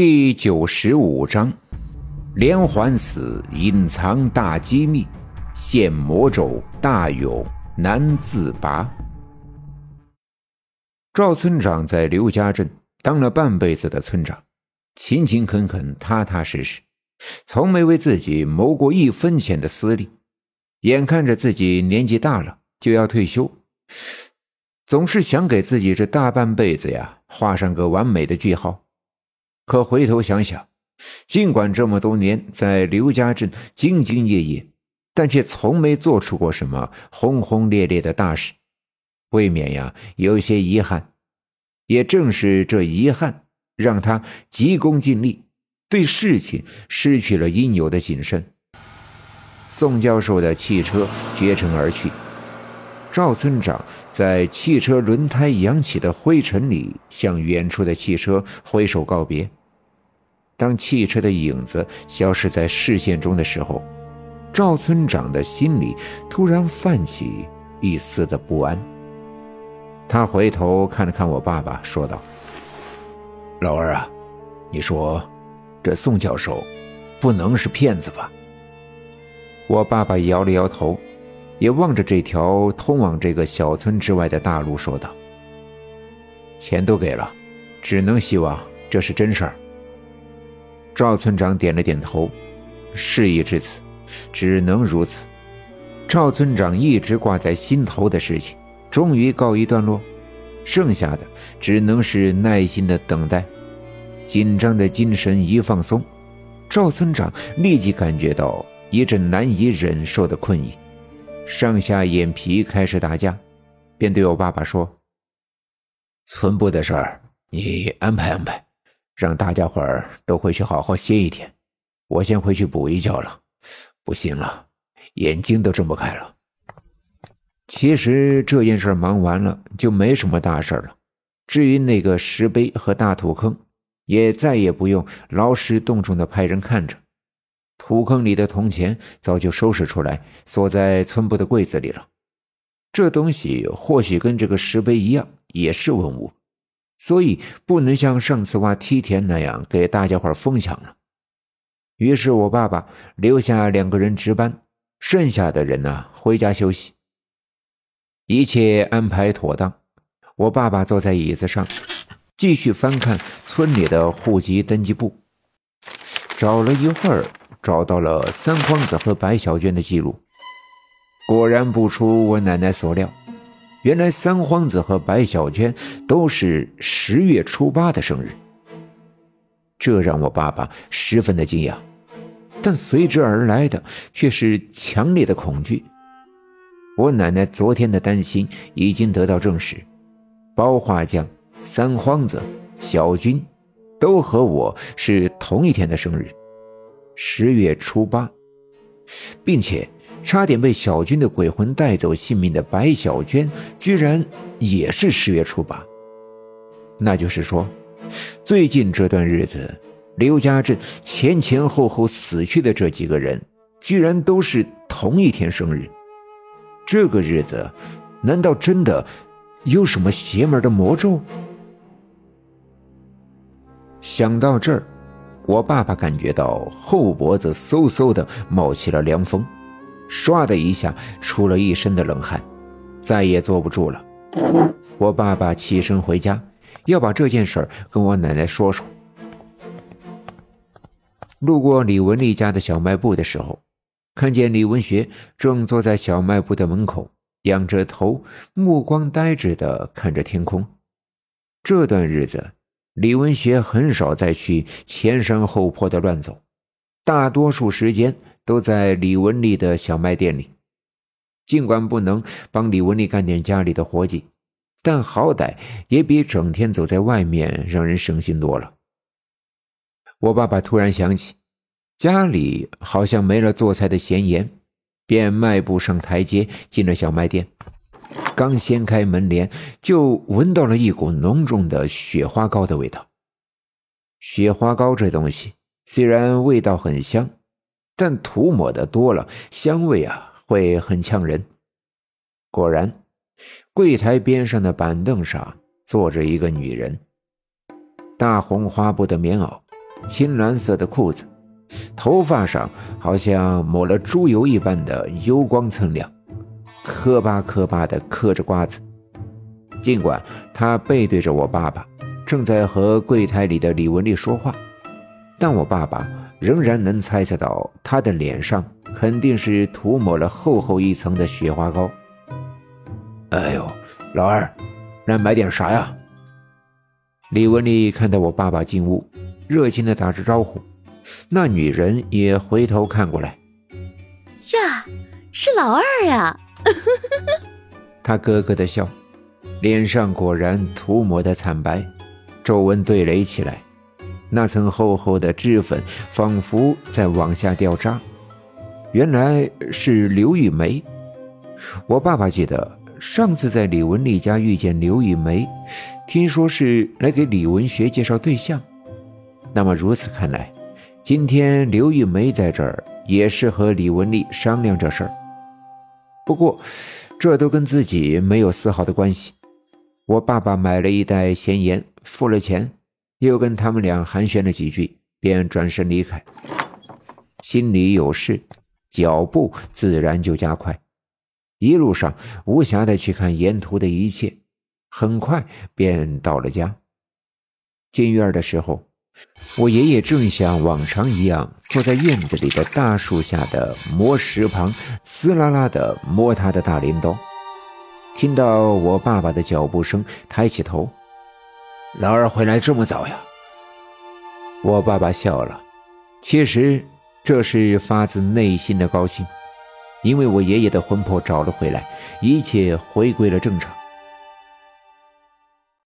第九十五章：连环死，隐藏大机密，现魔咒，大勇难自拔。赵村长在刘家镇当了半辈子的村长，勤勤恳恳，踏踏实实，从没为自己谋过一分钱的私利。眼看着自己年纪大了，就要退休，总是想给自己这大半辈子呀画上个完美的句号。可回头想想，尽管这么多年在刘家镇兢兢业业，但却从没做出过什么轰轰烈烈的大事，未免呀有些遗憾。也正是这遗憾，让他急功近利，对事情失去了应有的谨慎。宋教授的汽车绝尘而去，赵村长在汽车轮胎扬起的灰尘里，向远处的汽车挥手告别。当汽车的影子消失在视线中的时候，赵村长的心里突然泛起一丝的不安。他回头看了看我爸爸，说道：“老二啊，你说这宋教授不能是骗子吧？”我爸爸摇了摇头，也望着这条通往这个小村之外的大路，说道：“钱都给了，只能希望这是真事儿。”赵村长点了点头，事已至此，只能如此。赵村长一直挂在心头的事情，终于告一段落，剩下的只能是耐心的等待。紧张的精神一放松，赵村长立即感觉到一阵难以忍受的困意，上下眼皮开始打架，便对我爸爸说：“村部的事儿，你安排安排。”让大家伙儿都回去好好歇一天，我先回去补一觉了。不行了，眼睛都睁不开了。其实这件事忙完了就没什么大事了。至于那个石碑和大土坑，也再也不用劳师动众的派人看着。土坑里的铜钱早就收拾出来，锁在村部的柜子里了。这东西或许跟这个石碑一样，也是文物。所以不能像上次挖梯田那样给大家伙疯抢了。于是我爸爸留下两个人值班，剩下的人呢回家休息。一切安排妥当，我爸爸坐在椅子上，继续翻看村里的户籍登记簿，找了一会儿，找到了三皇子和白小娟的记录，果然不出我奶奶所料。原来三皇子和白小娟都是十月初八的生日，这让我爸爸十分的惊讶，但随之而来的却是强烈的恐惧。我奶奶昨天的担心已经得到证实，包画匠、三皇子、小军都和我是同一天的生日，十月初八，并且。差点被小军的鬼魂带走性命的白小娟，居然也是十月初八。那就是说，最近这段日子，刘家镇前前后后死去的这几个人，居然都是同一天生日。这个日子，难道真的有什么邪门的魔咒？想到这儿，我爸爸感觉到后脖子嗖嗖的冒起了凉风。唰的一下，出了一身的冷汗，再也坐不住了。我爸爸起身回家，要把这件事儿跟我奶奶说说。路过李文丽家的小卖部的时候，看见李文学正坐在小卖部的门口，仰着头，目光呆滞的看着天空。这段日子，李文学很少再去前山后坡的乱走，大多数时间。都在李文丽的小卖店里，尽管不能帮李文丽干点家里的活计，但好歹也比整天走在外面让人省心多了。我爸爸突然想起，家里好像没了做菜的闲言，便迈步上台阶，进了小卖店。刚掀开门帘，就闻到了一股浓重的雪花膏的味道。雪花膏这东西虽然味道很香。但涂抹的多了，香味啊会很呛人。果然，柜台边上的板凳上坐着一个女人，大红花布的棉袄，青蓝色的裤子，头发上好像抹了猪油一般的油光锃亮，磕巴磕巴的嗑着瓜子。尽管他背对着我爸爸，正在和柜台里的李文丽说话，但我爸爸仍然能猜测到他的脸上肯定是涂抹了厚厚一层的雪花膏。哎呦，老二，来买点啥呀？李文丽看到我爸爸进屋，热情的打着招呼。那女人也回头看过来。呀，是老二呀！他咯咯的笑，脸上果然涂抹的惨白，皱纹堆垒起来，那层厚厚的脂粉仿佛在往下掉渣。原来是刘玉梅。我爸爸记得上次在李文丽家遇见刘玉梅。听说是来给李文学介绍对象，那么如此看来，今天刘玉梅在这儿也是和李文丽商量这事儿。不过，这都跟自己没有丝毫的关系。我爸爸买了一袋咸盐，付了钱，又跟他们俩寒暄了几句，便转身离开。心里有事，脚步自然就加快，一路上无暇的去看沿途的一切。很快便到了家。进院的时候，我爷爷正像往常一样坐在院子里的大树下的磨石旁，滋啦啦的磨他的大镰刀。听到我爸爸的脚步声，抬起头：“老二回来这么早呀？”我爸爸笑了，其实这是发自内心的高兴，因为我爷爷的魂魄找了回来，一切回归了正常。